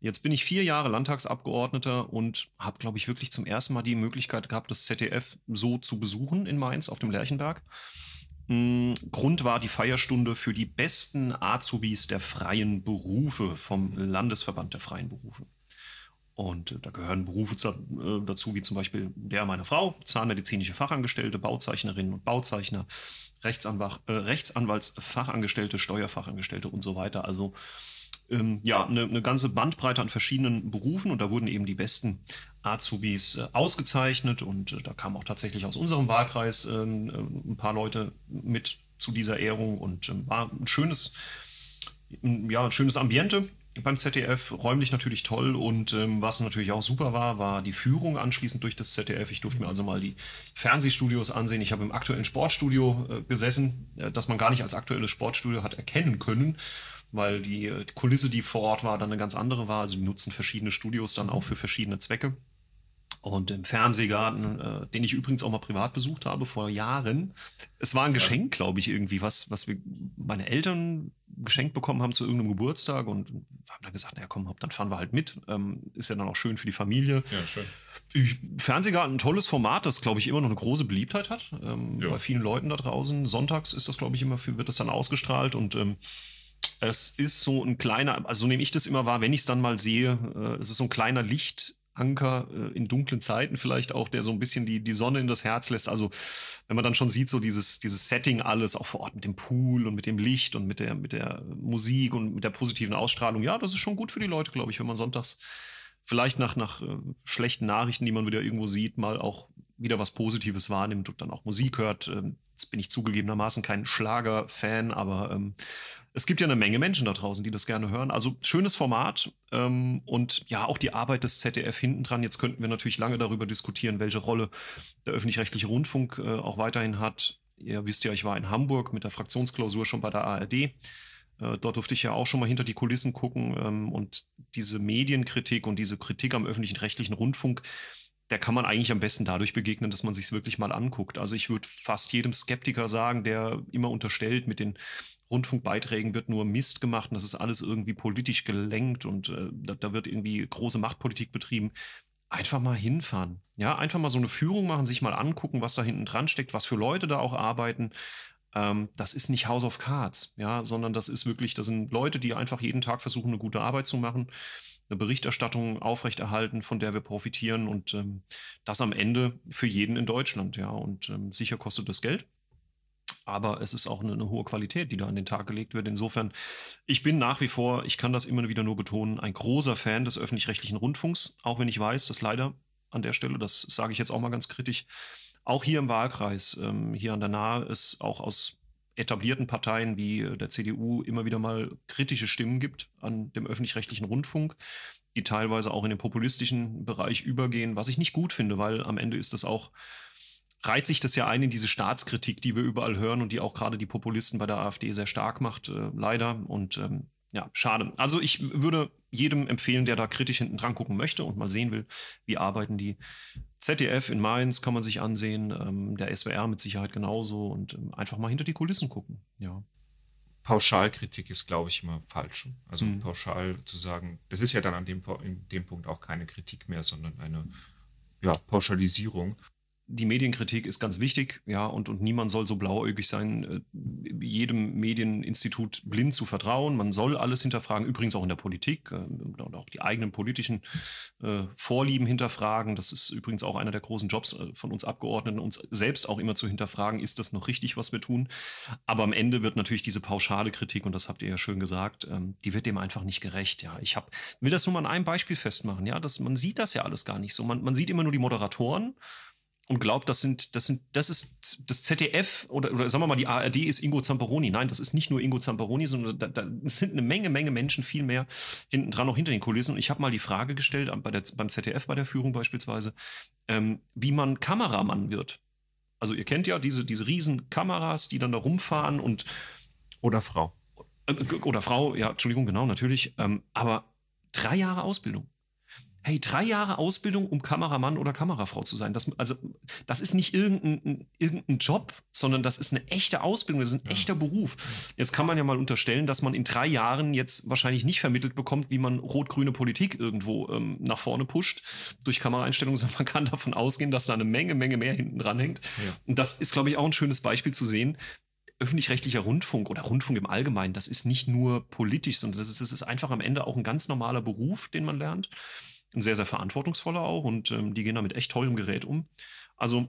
S2: Jetzt bin ich vier Jahre Landtagsabgeordneter und habe, glaube ich, wirklich zum ersten Mal die Möglichkeit gehabt, das ZDF so zu besuchen in Mainz auf dem Lerchenberg. Mm, Grund war die Feierstunde für die besten Azubis der freien Berufe vom Landesverband der freien Berufe. Und äh, da gehören Berufe äh, dazu, wie zum Beispiel der meiner Frau, zahnmedizinische Fachangestellte, Bauzeichnerinnen und Bauzeichner, Rechtsanwalt, äh, Rechtsanwaltsfachangestellte, Steuerfachangestellte und so weiter. Also ähm, ja, eine, eine ganze Bandbreite an verschiedenen Berufen. Und da wurden eben die besten Azubis äh, ausgezeichnet. Und äh, da kamen auch tatsächlich aus unserem Wahlkreis ähm, äh, ein paar Leute mit zu dieser Ehrung. Und ähm, war ein schönes, ja, ein schönes Ambiente beim ZDF, räumlich natürlich toll und ähm, was natürlich auch super war, war die Führung anschließend durch das ZDF. Ich durfte mir also mal die Fernsehstudios ansehen. Ich habe im aktuellen Sportstudio äh, gesessen, äh, das man gar nicht als aktuelles Sportstudio hat erkennen können, weil die, äh, die Kulisse, die vor Ort war, dann eine ganz andere war. Also die nutzen verschiedene Studios dann auch für verschiedene Zwecke. Und im Fernsehgarten, äh, den ich übrigens auch mal privat besucht habe vor Jahren. Es war ein Geschenk, glaube ich, irgendwie, was, was wir, meine Eltern geschenkt bekommen haben zu irgendeinem Geburtstag und haben dann gesagt, naja komm, dann fahren wir halt mit. Ähm, ist ja dann auch schön für die Familie.
S1: Ja, schön.
S2: Ich, Fernsehgarten, ein tolles Format, das, glaube ich, immer noch eine große Beliebtheit hat. Ähm,
S1: Ja.
S2: Bei vielen Leuten da draußen. Sonntags ist das, glaube ich, immer für, wird das dann ausgestrahlt und ähm, es ist so ein kleiner, also so nehme ich das immer wahr, wenn ich es dann mal sehe, äh, es ist so ein kleiner Lichtanker äh, in dunklen Zeiten vielleicht auch, der so ein bisschen die, die Sonne in das Herz lässt. Also wenn man dann schon sieht, so dieses, dieses Setting alles, auch vor Ort mit dem Pool und mit dem Licht und mit der, mit der Musik und mit der positiven Ausstrahlung, ja, das ist schon gut für die Leute, glaube ich, wenn man sonntags vielleicht nach, nach äh, schlechten Nachrichten, die man wieder irgendwo sieht, mal auch wieder was Positives wahrnimmt und dann auch Musik hört. Ähm, bin ich zugegebenermaßen kein Schlager-Fan, aber ähm, es gibt ja eine Menge Menschen da draußen, die das gerne hören. Also schönes Format ähm, und ja, auch die Arbeit des ZDF hinten dran. Jetzt könnten wir natürlich lange darüber diskutieren, welche Rolle der öffentlich-rechtliche Rundfunk äh, auch weiterhin hat. Ihr wisst ja, ich war in Hamburg mit der Fraktionsklausur schon bei der ARD. Äh, dort durfte ich ja auch schon mal hinter die Kulissen gucken ähm, und diese Medienkritik und diese Kritik am öffentlichen rechtlichen Rundfunk, der kann man eigentlich am besten dadurch begegnen, dass man sich wirklich mal anguckt. Also ich würde fast jedem Skeptiker sagen, der immer unterstellt, mit den Rundfunkbeiträgen wird nur Mist gemacht und das ist alles irgendwie politisch gelenkt und äh, da, da wird irgendwie große Machtpolitik betrieben. Einfach mal hinfahren. Ja, einfach mal so eine Führung machen, sich mal angucken, was da hinten dran steckt, was für Leute da auch arbeiten. Ähm, das ist nicht House of Cards, ja, sondern das ist wirklich, das sind Leute, die einfach jeden Tag versuchen, eine gute Arbeit zu machen, eine Berichterstattung aufrechterhalten, von der wir profitieren und ähm, das am Ende für jeden in Deutschland, ja. Und ähm, sicher kostet das Geld. Aber es ist auch eine, eine hohe Qualität, die da an den Tag gelegt wird. Insofern, ich bin nach wie vor, ich kann das immer wieder nur betonen, ein großer Fan des öffentlich-rechtlichen Rundfunks, auch wenn ich weiß, dass leider an der Stelle, das sage ich jetzt auch mal ganz kritisch, auch hier im Wahlkreis, ähm, hier an der Nahe, es auch aus etablierten Parteien wie äh, der CDU immer wieder mal kritische Stimmen gibt an dem öffentlich-rechtlichen Rundfunk, die teilweise auch in den populistischen Bereich übergehen, was ich nicht gut finde, weil am Ende ist das auch, reiht sich das ja ein in diese Staatskritik, die wir überall hören und die auch gerade die Populisten bei der AfD sehr stark macht, äh, leider. Und ähm, ja, schade. Also ich würde jedem empfehlen, der da kritisch hinten dran gucken möchte und mal sehen will, wie arbeiten die. ZDF in Mainz kann man sich ansehen, ähm, der SWR mit Sicherheit genauso und ähm, einfach mal hinter die Kulissen gucken. Ja.
S3: Pauschalkritik ist, glaube ich, immer falsch. Also
S2: Mhm.
S3: pauschal zu sagen, das ist ja dann an dem, in dem Punkt auch keine Kritik mehr, sondern eine ja, Pauschalisierung.
S2: Die Medienkritik ist ganz wichtig, ja, und, und niemand soll so blauäugig sein, äh, jedem Medieninstitut blind zu vertrauen. Man soll alles hinterfragen, übrigens auch in der Politik äh, und auch die eigenen politischen äh, Vorlieben hinterfragen. Das ist übrigens auch einer der großen Jobs äh, von uns Abgeordneten, uns selbst auch immer zu hinterfragen, ist das noch richtig, was wir tun? Aber am Ende wird natürlich diese pauschale Kritik, und das habt ihr ja schön gesagt, ähm, die wird dem einfach nicht gerecht. Ja, ich hab, will das nur mal an einem Beispiel festmachen. Ja, das, man sieht das ja alles gar nicht so. Man, man sieht immer nur die Moderatoren und glaubt, das sind, das sind, das ist das ZDF oder, oder sagen wir mal, die ARD ist Ingo Zamperoni. Nein, das ist nicht nur Ingo Zamperoni, sondern da, da sind eine Menge, Menge Menschen viel mehr hinten dran, auch hinter den Kulissen. Und ich habe mal die Frage gestellt, bei der, beim ZDF bei der Führung beispielsweise, ähm, wie man Kameramann wird. Also ihr kennt ja diese, diese riesen Kameras, die dann da rumfahren und
S3: Oder Frau.
S2: äh, oder Frau, ja, Entschuldigung, genau, natürlich. Ähm, aber drei Jahre Ausbildung. Hey, drei Jahre Ausbildung, um Kameramann oder Kamerafrau zu sein. Das, also, das ist nicht irgendein, irgendein Job, sondern das ist eine echte Ausbildung, das ist ein echter Beruf. Jetzt kann man ja mal unterstellen, dass man in drei Jahren jetzt wahrscheinlich nicht vermittelt bekommt, wie man rot-grüne Politik irgendwo ähm, nach vorne pusht durch Kameraeinstellungen, sondern man kann davon ausgehen, dass da eine Menge, Menge mehr hinten dran hängt.
S3: Ja.
S2: Und das ist, glaube ich, auch ein schönes Beispiel zu sehen öffentlich-rechtlicher Rundfunk oder Rundfunk im Allgemeinen, das ist nicht nur politisch, sondern das ist, das ist einfach am Ende auch ein ganz normaler Beruf, den man lernt. Ein sehr, sehr verantwortungsvoller auch und ähm, die gehen da mit echt teurem Gerät um. Also,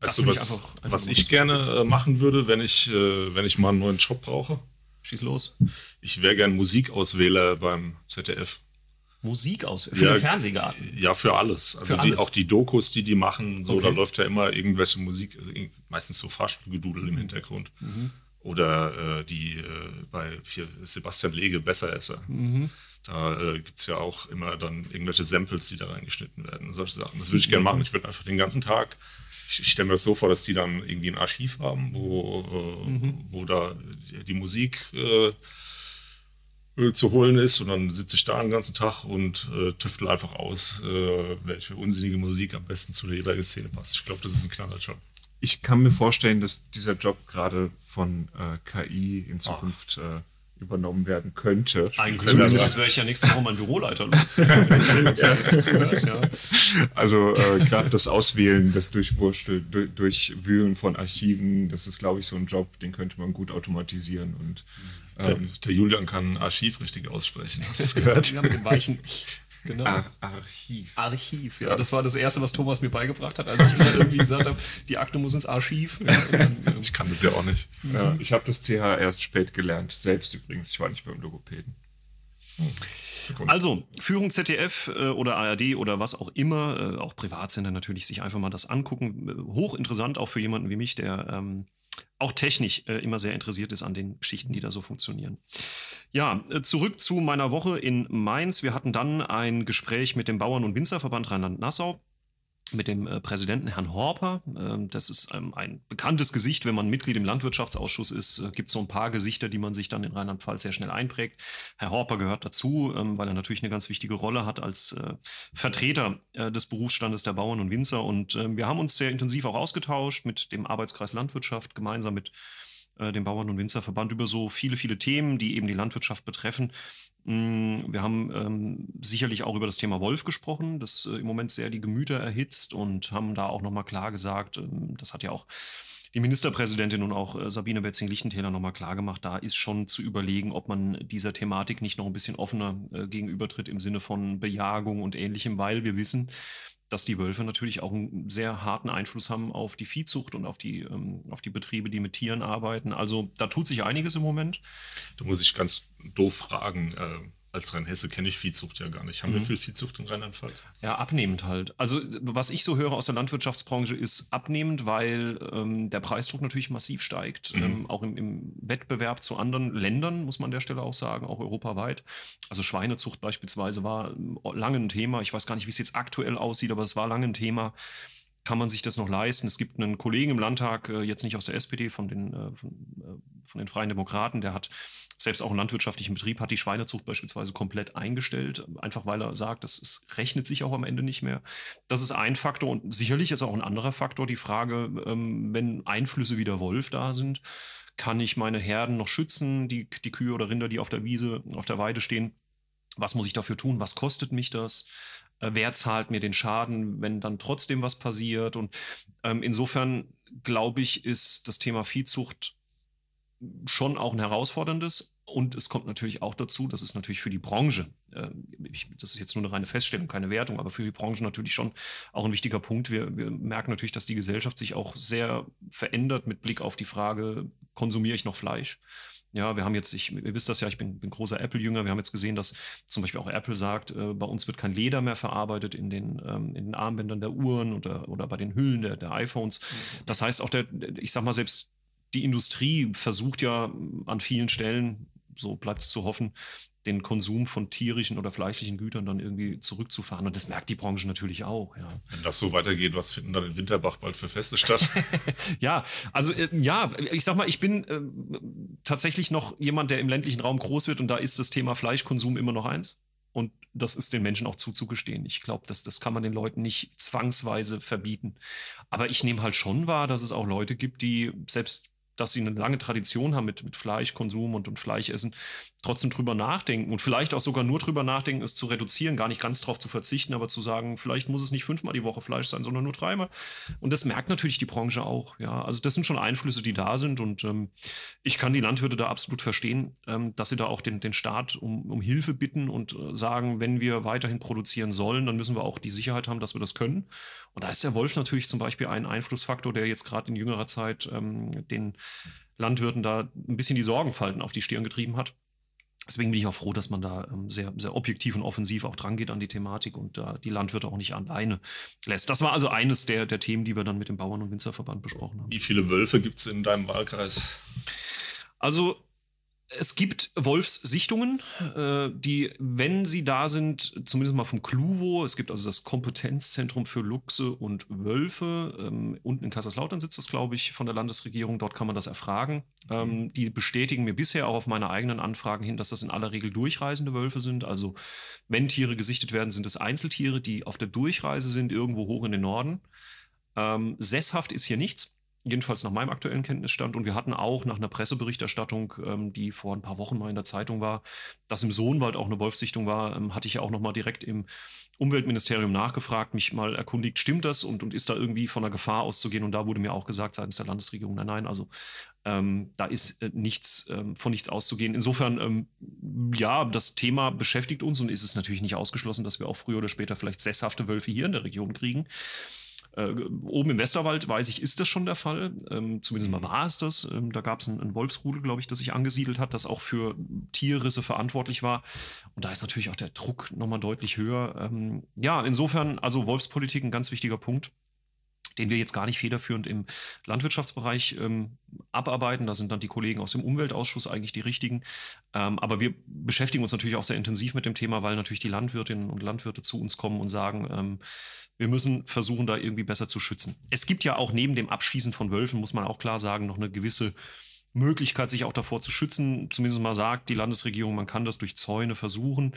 S1: Weißt du,
S2: finde ich
S1: was,
S2: einfach- einfach
S1: was ich gerne äh, machen würde, wenn ich, äh, wenn ich mal einen neuen Job brauche?
S2: schieß los.
S1: Ich wäre gern Musikauswähler beim ZDF.
S2: Musik aus, für
S1: Ja,
S2: den Fernsehgarten.
S1: Ja, für alles. Also
S2: Für
S1: die,
S2: alles.
S1: auch die Dokus, die die machen, so,
S2: Okay.
S1: da läuft ja immer irgendwelche Musik, also meistens so Fahrstuhlgedudel im Hintergrund.
S2: Mhm.
S1: Oder äh, die äh, bei hier Sebastian Lege, Besseresser. Mhm. Da äh, gibt es ja auch immer dann irgendwelche Samples, die da reingeschnitten werden, solche Sachen. Das würde ich gerne machen. Ich würde einfach den ganzen Tag, ich, ich stelle mir das so vor, dass die dann irgendwie ein Archiv haben, wo, äh, mhm. wo da die, die Musik äh, äh, zu holen ist und dann sitze ich da den ganzen Tag und äh, tüftel einfach aus, äh, welche unsinnige Musik am besten zu der jeweiligen Szene passt. Ich glaube, das ist ein knaller Job.
S3: Ich kann mir vorstellen, dass dieser Job gerade von äh, KI in Zukunft äh, übernommen werden könnte.
S2: Eigentlich zumindest wäre ich ja nächstes Mal mein Büroleiter los. ja.
S3: Also äh, gerade das Auswählen, das Durchwursteln, durch, Durchwühlen von Archiven, das ist, glaube ich, so ein Job, den könnte man gut automatisieren und
S1: der, ähm, der, Julian kann Archiv richtig aussprechen. Hast du das gehört?
S2: Ja, mit dem weichen.
S3: Genau. Ar Archiv.
S2: Archiv, ja. Das war das Erste, was Thomas mir beigebracht hat, als ich irgendwie gesagt habe, die Akte muss ins Archiv.
S1: Dann, ich kann das ja auch nicht.
S3: Ja, ich habe das CH erst spät gelernt. Selbst übrigens. Ich war nicht beim Logopäden.
S2: Also, Führung ZDF äh, oder ARD oder was auch immer, äh, auch Privatsender natürlich, sich einfach mal das angucken. Äh, hochinteressant auch für jemanden wie mich, der ähm, auch technisch äh, immer sehr interessiert ist an den Geschichten, die da so funktionieren. Ja, äh, zurück zu meiner Woche in Mainz. Wir hatten dann ein Gespräch mit dem Bauern- und Winzerverband Rheinland-Nassau mit dem äh, Präsidenten Herrn Horper. Ähm, das ist ähm, ein bekanntes Gesicht, wenn man Mitglied im Landwirtschaftsausschuss ist. Äh, gibt so ein paar Gesichter, die man sich dann in Rheinland-Pfalz sehr schnell einprägt. Herr Horper gehört dazu, ähm, weil er natürlich eine ganz wichtige Rolle hat als äh, Vertreter des Berufsstandes der Bauern und Winzer. Und wir haben uns sehr intensiv auch ausgetauscht mit dem Arbeitskreis Landwirtschaft, gemeinsam mit äh, dem Bauern- und Winzerverband über so viele, viele Themen, die eben die Landwirtschaft betreffen. Mm, wir haben ähm, sicherlich auch über das Thema Wolf gesprochen, das äh, im Moment sehr die Gemüter erhitzt und haben da auch nochmal klar gesagt, ähm, das hat ja auch die Ministerpräsidentin und auch äh, Sabine Betzing-Lichtentäler nochmal klar gemacht, da ist schon zu überlegen, ob man dieser Thematik nicht noch ein bisschen offener äh, gegenübertritt im Sinne von Bejagung und ähnlichem, weil wir wissen, dass die Wölfe natürlich auch einen sehr harten Einfluss haben auf die Viehzucht und auf die, ähm, auf die Betriebe, die mit Tieren arbeiten. Also da tut sich einiges im Moment.
S1: Da muss ich ganz doof fragen. Äh, als Rheinhesse kenne ich Viehzucht ja gar nicht. Haben mhm. wir viel Viehzucht in Rheinland-Pfalz?
S2: Ja, abnehmend halt. Also was ich so höre aus der Landwirtschaftsbranche ist abnehmend, weil ähm, der Preisdruck natürlich massiv steigt. Mhm. Ähm, auch im, im, Wettbewerb zu anderen Ländern, muss man an der Stelle auch sagen, auch europaweit. Also Schweinezucht beispielsweise war lange ein Thema. Ich weiß gar nicht, wie es jetzt aktuell aussieht, aber es war lange ein Thema kann man sich das noch leisten? Es gibt einen Kollegen im Landtag, äh, jetzt nicht aus der SPD, von den, äh, von, äh, von, den Freien Demokraten, der hat selbst auch einen landwirtschaftlichen Betrieb, hat die Schweinezucht beispielsweise komplett eingestellt, einfach weil er sagt, das ist, rechnet sich auch am Ende nicht mehr. Das ist ein Faktor und sicherlich ist auch ein anderer Faktor die Frage, ähm, wenn Einflüsse wie der Wolf da sind, kann ich meine Herden noch schützen, die, die Kühe oder Rinder, die auf der Wiese, auf der Weide stehen? Was muss ich dafür tun? Was kostet mich das? Äh, wer zahlt mir den Schaden, wenn dann trotzdem was passiert? Und ähm, insofern glaube ich, ist das Thema Viehzucht schon auch ein herausforderndes. Und es kommt natürlich auch dazu, das ist natürlich für die Branche, äh, ich, das ist jetzt nur eine reine Feststellung, keine Wertung, aber für die Branche natürlich schon auch ein wichtiger Punkt. Wir, wir merken natürlich, dass die Gesellschaft sich auch sehr verändert mit Blick auf die Frage, konsumiere ich noch Fleisch? Ja, wir haben jetzt, ich, ihr wisst das ja, ich bin, bin großer Apple-Jünger. Wir haben jetzt gesehen, dass zum Beispiel auch Apple sagt, äh, bei uns wird kein Leder mehr verarbeitet in den, ähm, in den Armbändern der Uhren oder, oder bei den Hüllen der, der iPhones. Mhm. Das heißt, auch der, ich sag mal, selbst die Industrie versucht ja an vielen Stellen, so bleibt es zu hoffen, den Konsum von tierischen oder fleischlichen Gütern dann irgendwie zurückzufahren. Und das merkt die Branche natürlich auch. Ja.
S1: Wenn das so weitergeht, was finden dann in Winterbach bald für Feste statt?
S2: ja, also äh, ja, ich sag mal, ich bin äh, tatsächlich noch jemand, der im ländlichen Raum groß wird und da ist das Thema Fleischkonsum immer noch eins. Und das ist den Menschen auch zuzugestehen. Ich glaube, das, das kann man den Leuten nicht zwangsweise verbieten. Aber ich nehme halt schon wahr, dass es auch Leute gibt, die selbst dass sie eine lange Tradition haben mit, mit Fleischkonsum und, und Fleischessen, trotzdem drüber nachdenken und vielleicht auch sogar nur drüber nachdenken, es zu reduzieren, gar nicht ganz drauf zu verzichten, aber zu sagen, vielleicht muss es nicht fünfmal die Woche Fleisch sein, sondern nur dreimal. Und das merkt natürlich die Branche auch. Ja, also das sind schon Einflüsse, die da sind und ähm, ich kann die Landwirte da absolut verstehen, ähm, dass sie da auch den, den Staat um, um Hilfe bitten und äh, sagen, wenn wir weiterhin produzieren sollen, dann müssen wir auch die Sicherheit haben, dass wir das können. Und da ist der Wolf natürlich zum Beispiel ein Einflussfaktor, der jetzt gerade in jüngerer Zeit ähm, den Landwirten da ein bisschen die Sorgenfalten auf die Stirn getrieben hat. Deswegen bin ich auch froh, dass man da ähm, sehr, sehr objektiv und offensiv auch dran geht an die Thematik und da die Landwirte auch nicht alleine lässt. Das war also eines der, der Themen, die wir dann mit dem Bauern- und Winzerverband besprochen haben.
S1: Wie viele Wölfe gibt es in deinem Wahlkreis?
S2: Also es gibt Wolfssichtungen, äh, die, wenn sie da sind, zumindest mal vom Kluvo, es gibt also das Kompetenzzentrum für Luchse und Wölfe, ähm, unten in Kaiserslautern sitzt das, glaube ich, von der Landesregierung, dort kann man das erfragen. Ähm, die bestätigen mir bisher auch auf meine eigenen Anfragen hin, dass das in aller Regel durchreisende Wölfe sind. Also wenn Tiere gesichtet werden, sind es Einzeltiere, die auf der Durchreise sind, irgendwo hoch in den Norden. Ähm, sesshaft ist hier nichts jedenfalls nach meinem aktuellen Kenntnisstand. Und wir hatten auch nach einer Presseberichterstattung, ähm, die vor ein paar Wochen mal in der Zeitung war, dass im Sohnwald auch eine Wolfssichtung war, ähm, hatte ich ja auch noch mal direkt im Umweltministerium nachgefragt, mich mal erkundigt, stimmt das und, und ist da irgendwie von einer Gefahr auszugehen? Und da wurde mir auch gesagt seitens der Landesregierung, nein, nein, also ähm, da ist äh, nichts ähm, von nichts auszugehen. Insofern, ähm, ja, das Thema beschäftigt uns und ist es natürlich nicht ausgeschlossen, dass wir auch früher oder später vielleicht sesshafte Wölfe hier in der Region kriegen. Äh, oben im Westerwald, weiß ich, ist das schon der Fall. Ähm, zumindest mal mhm. war es das. Ähm, da gab es ein, ein Wolfsrudel, glaube ich, das sich angesiedelt hat, das auch für Tierrisse verantwortlich war. Und da ist natürlich auch der Druck nochmal deutlich höher. Ähm, ja, insofern, also Wolfspolitik ein ganz wichtiger Punkt den wir jetzt gar nicht federführend im Landwirtschaftsbereich ähm, abarbeiten. Da sind dann die Kollegen aus dem Umweltausschuss eigentlich die richtigen. Ähm, aber wir beschäftigen uns natürlich auch sehr intensiv mit dem Thema, weil natürlich die Landwirtinnen und Landwirte zu uns kommen und sagen, ähm, wir müssen versuchen, da irgendwie besser zu schützen. Es gibt ja auch neben dem Abschießen von Wölfen, muss man auch klar sagen, noch eine gewisse Möglichkeit, sich auch davor zu schützen. Zumindest mal sagt die Landesregierung, man kann das durch Zäune versuchen.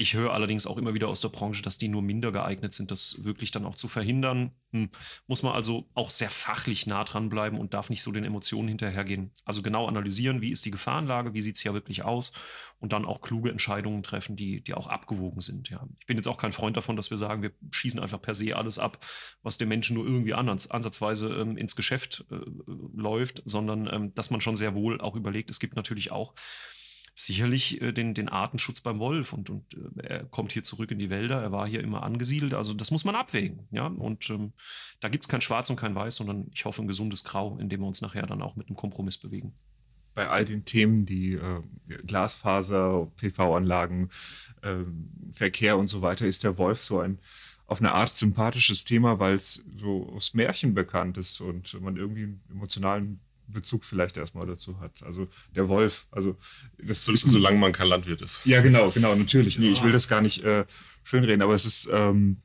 S2: Ich höre allerdings auch immer wieder aus der Branche, dass die nur minder geeignet sind, das wirklich dann auch zu verhindern. Hm. Muss man also auch sehr fachlich nah dran bleiben und darf nicht so den Emotionen hinterhergehen. Also genau analysieren, wie ist die Gefahrenlage, wie sieht es ja wirklich aus und dann auch kluge Entscheidungen treffen, die, die auch abgewogen sind. Ja. Ich bin jetzt auch kein Freund davon, dass wir sagen, wir schießen einfach per se alles ab, was den Menschen nur irgendwie anders, ansatzweise ähm, ins Geschäft äh, läuft, sondern ähm, dass man schon sehr wohl auch überlegt, es gibt natürlich auch sicherlich äh, den, den Artenschutz beim Wolf und, und äh, er kommt hier zurück in die Wälder, er war hier immer angesiedelt, also das muss man abwägen, ja, und ähm, da gibt es kein Schwarz und kein Weiß, sondern ich hoffe ein gesundes Grau, in dem wir uns nachher dann auch mit einem Kompromiss bewegen.
S3: Bei all den Themen, die äh, Glasfaser, PV-Anlagen, äh, Verkehr und so weiter, ist der Wolf so ein auf eine Art sympathisches Thema, weil es so aus Märchen bekannt ist und man irgendwie einen emotionalen Bezug vielleicht erstmal dazu hat. Also der Wolf, also
S1: das so, ist, solange man kein Landwirt ist.
S3: Ja, genau, genau, natürlich. Nee, ich will das gar nicht äh, schönreden, aber es ist ähm,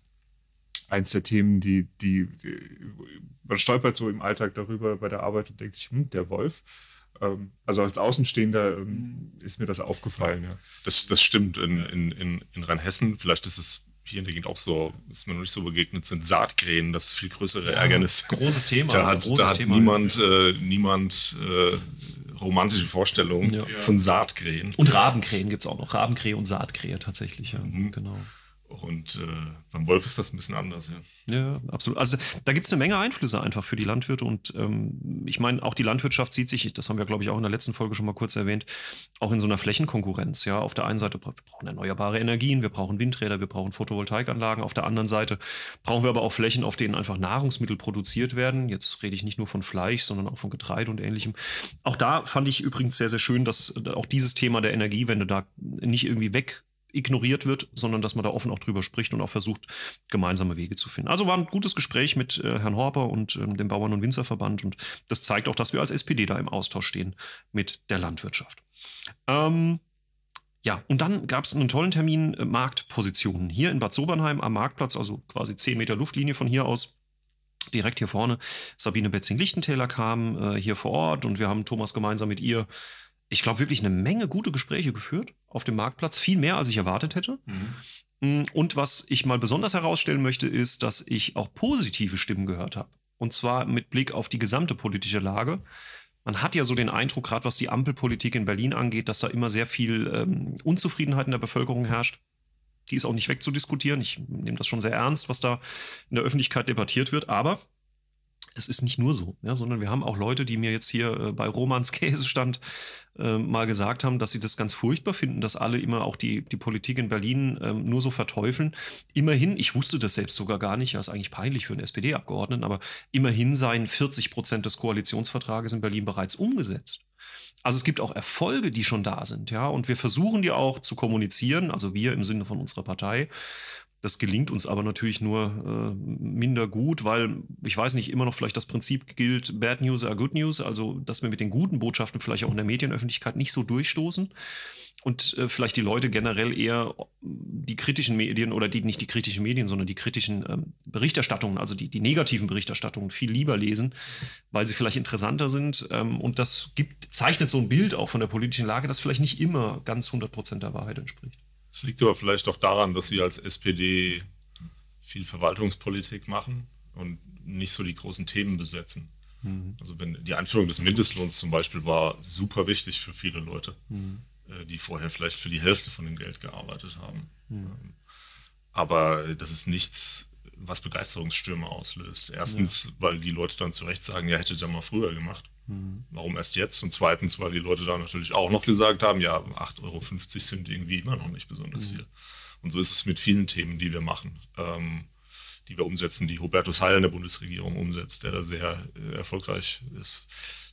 S3: eins der Themen, die, die, die, man stolpert so im Alltag darüber bei der Arbeit und denkt sich, hm, der Wolf. Ähm, also als Außenstehender ähm, ist mir das aufgefallen, ja.
S1: Das, das stimmt in, in, in, in Rheinhessen. Vielleicht ist es hier in der Gegend auch so, ist mir noch nicht so begegnet, sind Saatkrähen, das viel größere ja, Ärgernis.
S2: Großes Thema.
S1: Da hat, da hat Thema, niemand, ja. äh, niemand äh, romantische Vorstellungen ja. von Saatkrähen.
S2: Und Rabenkrähen gibt es auch noch. Rabenkrähe und Saatkrähe tatsächlich, ja.
S1: Mhm. Genau. Und äh, beim Wolf ist das ein bisschen anders,
S2: ja. Ja, absolut. Also da gibt es eine Menge Einflüsse einfach für die Landwirte. Und ähm, ich meine, auch die Landwirtschaft sieht sich, das haben wir, glaube ich, auch in der letzten Folge schon mal kurz erwähnt, auch in so einer Flächenkonkurrenz. Ja, auf der einen Seite wir brauchen erneuerbare Energien, wir brauchen Windräder, wir brauchen Photovoltaikanlagen. Auf der anderen Seite brauchen wir aber auch Flächen, auf denen einfach Nahrungsmittel produziert werden. Jetzt rede ich nicht nur von Fleisch, sondern auch von Getreide und ähnlichem. Auch da fand ich übrigens sehr, sehr schön, dass auch dieses Thema der Energiewende da nicht irgendwie weg ignoriert wird, sondern dass man da offen auch drüber spricht und auch versucht, gemeinsame Wege zu finden. Also war ein gutes Gespräch mit äh, Herrn Horper und ähm, dem Bauern- und Winzerverband und das zeigt auch, dass wir als SPD da im Austausch stehen mit der Landwirtschaft. Ähm, ja, und dann gab es einen tollen Termin äh, Marktpositionen. Hier in Bad Sobernheim am Marktplatz, also quasi 10 Meter Luftlinie von hier aus, direkt hier vorne. Sabine Betzing-Lichtentäler kam äh, hier vor Ort und wir haben Thomas gemeinsam mit ihr ich glaube, wirklich eine Menge gute Gespräche geführt auf dem Marktplatz. Viel mehr, als ich erwartet hätte. Mhm. Mm, und was ich mal besonders herausstellen möchte, ist, dass ich auch positive Stimmen gehört habe. Und zwar mit Blick auf die gesamte politische Lage. Man hat ja so den Eindruck, gerade was die Ampelpolitik in Berlin angeht, dass da immer sehr viel ähm, Unzufriedenheit in der Bevölkerung herrscht. Die ist auch nicht wegzudiskutieren. Ich nehme das schon sehr ernst, was da in der Öffentlichkeit debattiert wird. Aber es ist nicht nur so, ja, sondern wir haben auch Leute, die mir jetzt hier äh, bei Romans Käsestand äh, mal gesagt haben, dass sie das ganz furchtbar finden, dass alle immer auch die, die Politik in Berlin äh, nur so verteufeln. Immerhin, ich wusste das selbst sogar gar nicht, ja, ist eigentlich peinlich für einen SPD-Abgeordneten, aber immerhin seien 40 Prozent des Koalitionsvertrages in Berlin bereits umgesetzt. Also es gibt auch Erfolge, die schon da sind, ja, und wir versuchen die auch zu kommunizieren, also wir im Sinne von unserer Partei Das gelingt uns aber natürlich nur äh, minder gut, weil ich weiß nicht, immer noch vielleicht das Prinzip gilt, Bad News are Good News, also dass wir mit den guten Botschaften vielleicht auch in der Medienöffentlichkeit nicht so durchstoßen und äh, vielleicht die Leute generell eher die kritischen Medien oder die nicht die kritischen Medien, sondern die kritischen ähm, Berichterstattungen, also die, die negativen Berichterstattungen viel lieber lesen, weil sie vielleicht interessanter sind. Ähm, und das gibt, zeichnet so ein Bild auch von der politischen Lage, das vielleicht nicht immer ganz 100 Prozent der Wahrheit entspricht.
S1: Es liegt aber vielleicht auch daran, dass wir als SPD viel Verwaltungspolitik machen und nicht so die großen Themen besetzen. Mhm. Also wenn die Einführung des Mindestlohns zum Beispiel war super wichtig für viele Leute. Mhm äh, die vorher vielleicht für die Hälfte von dem Geld gearbeitet haben. Mhm. Aber das ist nichts, was Begeisterungsstürme auslöst. Erstens, ja. weil die Leute dann zu Recht sagen, ja, hätte ihr mal früher gemacht. Mhm. Warum erst jetzt? Und zweitens, weil die Leute da natürlich auch noch gesagt haben, ja, 8,50 Euro sind irgendwie immer noch nicht besonders mhm. viel. Und so ist es mit vielen Themen, die wir machen, ähm, die wir umsetzen, die Hubertus Heil in der Bundesregierung umsetzt, der da sehr äh, erfolgreich ist.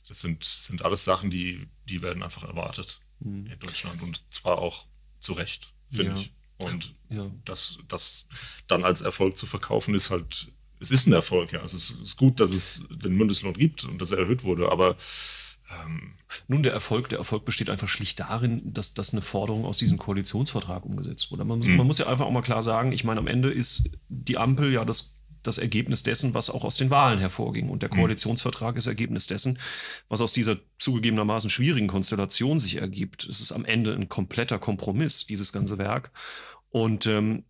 S1: Das sind, sind alles Sachen, die, die werden einfach erwartet mhm. in Deutschland und zwar auch zu Recht, finde ja. ich. Und ja. das, das dann als Erfolg zu verkaufen, ist halt, es ist ein Erfolg, ja. Es ist, ist gut, dass es den Mindestlohn gibt und dass er erhöht wurde, aber
S2: ähm, nun, der Erfolg, der Erfolg besteht einfach schlicht darin, dass das eine Forderung aus diesem Koalitionsvertrag umgesetzt wurde. Man, mhm. man muss ja einfach auch mal klar sagen, ich meine, am Ende ist die Ampel ja das das Ergebnis dessen, was auch aus den Wahlen hervorging. Und der mhm. Koalitionsvertrag ist Ergebnis dessen, was aus dieser zugegebenermaßen schwierigen Konstellation sich ergibt. Es ist am Ende ein kompletter Kompromiss, dieses ganze Werk. Und ähm,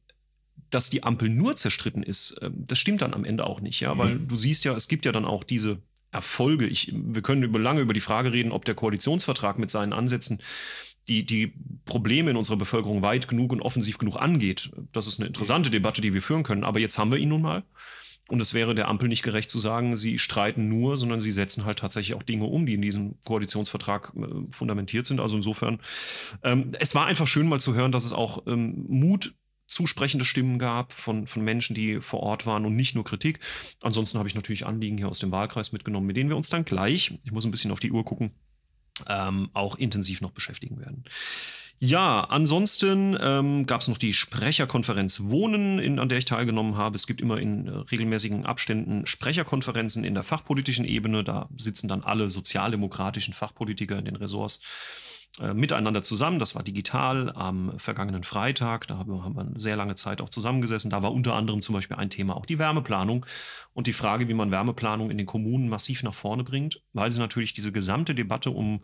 S2: dass die Ampel nur zerstritten ist, äh, das stimmt dann am Ende auch nicht, ja, mhm. weil du siehst ja, es gibt ja dann auch diese Erfolge. Ich, wir können über lange über die Frage reden, ob der Koalitionsvertrag mit seinen Ansätzen die, die Probleme in unserer Bevölkerung weit genug und offensiv genug angeht. Das ist eine interessante Debatte, die wir führen können. Aber jetzt haben wir ihn nun mal. Und es wäre der Ampel nicht gerecht zu sagen, sie streiten nur, sondern sie setzen halt tatsächlich auch Dinge um, die in diesem Koalitionsvertrag äh, fundamentiert sind. Also insofern, ähm, es war einfach schön mal zu hören, dass es auch ähm, Mut zusprechende Stimmen gab von, von Menschen, die vor Ort waren und nicht nur Kritik. Ansonsten habe ich natürlich Anliegen hier aus dem Wahlkreis mitgenommen, mit denen wir uns dann gleich, ich muss ein bisschen auf die Uhr gucken, ähm, auch intensiv noch beschäftigen werden. Ja, ansonsten ähm, gab es noch die Sprecherkonferenz Wohnen, in, an der ich teilgenommen habe. Es gibt immer in äh, regelmäßigen Abständen Sprecherkonferenzen in der fachpolitischen Ebene. Da sitzen dann alle sozialdemokratischen Fachpolitiker in den Ressorts äh, miteinander zusammen. Das war digital am vergangenen Freitag. Da haben wir, haben wir sehr lange Zeit auch zusammengesessen. Da war unter anderem zum Beispiel ein Thema auch die Wärmeplanung und die Frage, wie man Wärmeplanung in den Kommunen massiv nach vorne bringt, weil sie natürlich diese gesamte Debatte um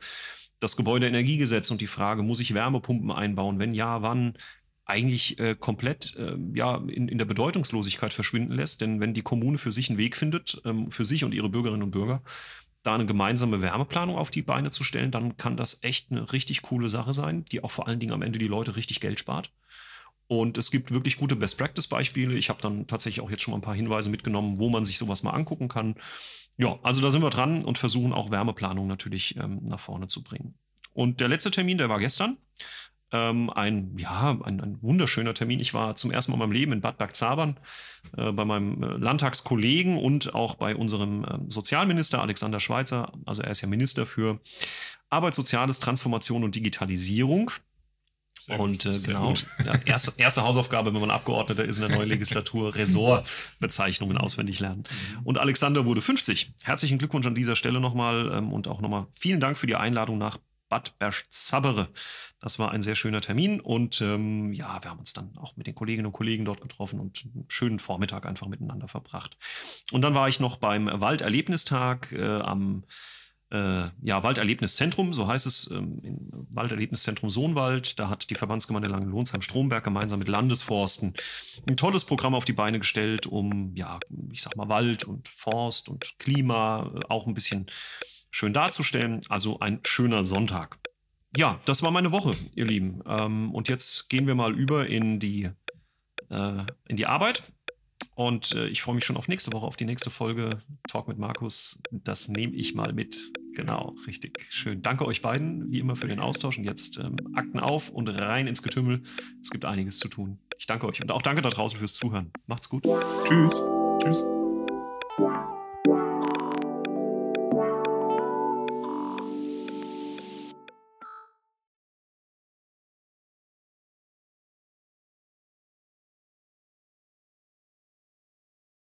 S2: das Gebäudeenergiegesetz und die Frage, muss ich Wärmepumpen einbauen? Wenn ja, wann? eigentlich äh, komplett äh, ja, in, in der Bedeutungslosigkeit verschwinden lässt. Denn wenn die Kommune für sich einen Weg findet, ähm, für sich und ihre Bürgerinnen und Bürger, da eine gemeinsame Wärmeplanung auf die Beine zu stellen, dann kann das echt eine richtig coole Sache sein, die auch vor allen Dingen am Ende die Leute richtig Geld spart. Und es gibt wirklich gute Best-Practice-Beispiele. Ich habe dann tatsächlich auch jetzt schon mal ein paar Hinweise mitgenommen, wo man sich sowas mal angucken kann. Ja, also da sind wir dran und versuchen auch Wärmeplanung natürlich ähm, nach vorne zu bringen. Und der letzte Termin, der war gestern. Ähm, ein, ja, ein, ein, wunderschöner Termin. Ich war zum ersten Mal in meinem Leben in Bad Bergzabern äh, bei meinem äh, Landtagskollegen und auch bei unserem äh, Sozialminister Alexander Schweitzer. Also er ist ja Minister für Arbeit, Soziales, Transformation und Digitalisierung. Sehr und äh, genau, ja, erste, erste Hausaufgabe, wenn man Abgeordneter ist in der neuen Legislatur, Ressortbezeichnungen auswendig lernen. Mhm. Und Alexander wurde 50. Herzlichen Glückwunsch an dieser Stelle nochmal ähm, und auch nochmal vielen Dank für die Einladung nach Bad Berchtesgaden. Das war ein sehr schöner Termin und ähm, ja, wir haben uns dann auch mit den Kolleginnen und Kollegen dort getroffen und einen schönen Vormittag einfach miteinander verbracht. Und dann war ich noch beim Walderlebnistag äh, am äh, ja, Walderlebniszentrum, so heißt es, ähm, im Walderlebniszentrum Sohnwald. Da hat die Verbandsgemeinde Langenlohnsheim-Stromberg gemeinsam mit Landesforsten ein tolles Programm auf die Beine gestellt, um, ja, ich sag mal, Wald und Forst und Klima äh, auch ein bisschen schön darzustellen. Also ein schöner Sonntag. Ja, das war meine Woche, ihr Lieben. Ähm, und jetzt gehen wir mal über in die, äh, in die Arbeit. Und äh, ich freue mich schon auf nächste Woche, auf die nächste Folge Talk mit Markus. Das nehme ich mal mit. Genau, richtig. Schön. Danke euch beiden, wie immer, für den Austausch. Und jetzt ähm, Akten auf und rein ins Getümmel. Es gibt einiges zu tun. Ich danke euch und auch danke da draußen fürs Zuhören. Macht's gut.
S1: Tschüss. Tschüss.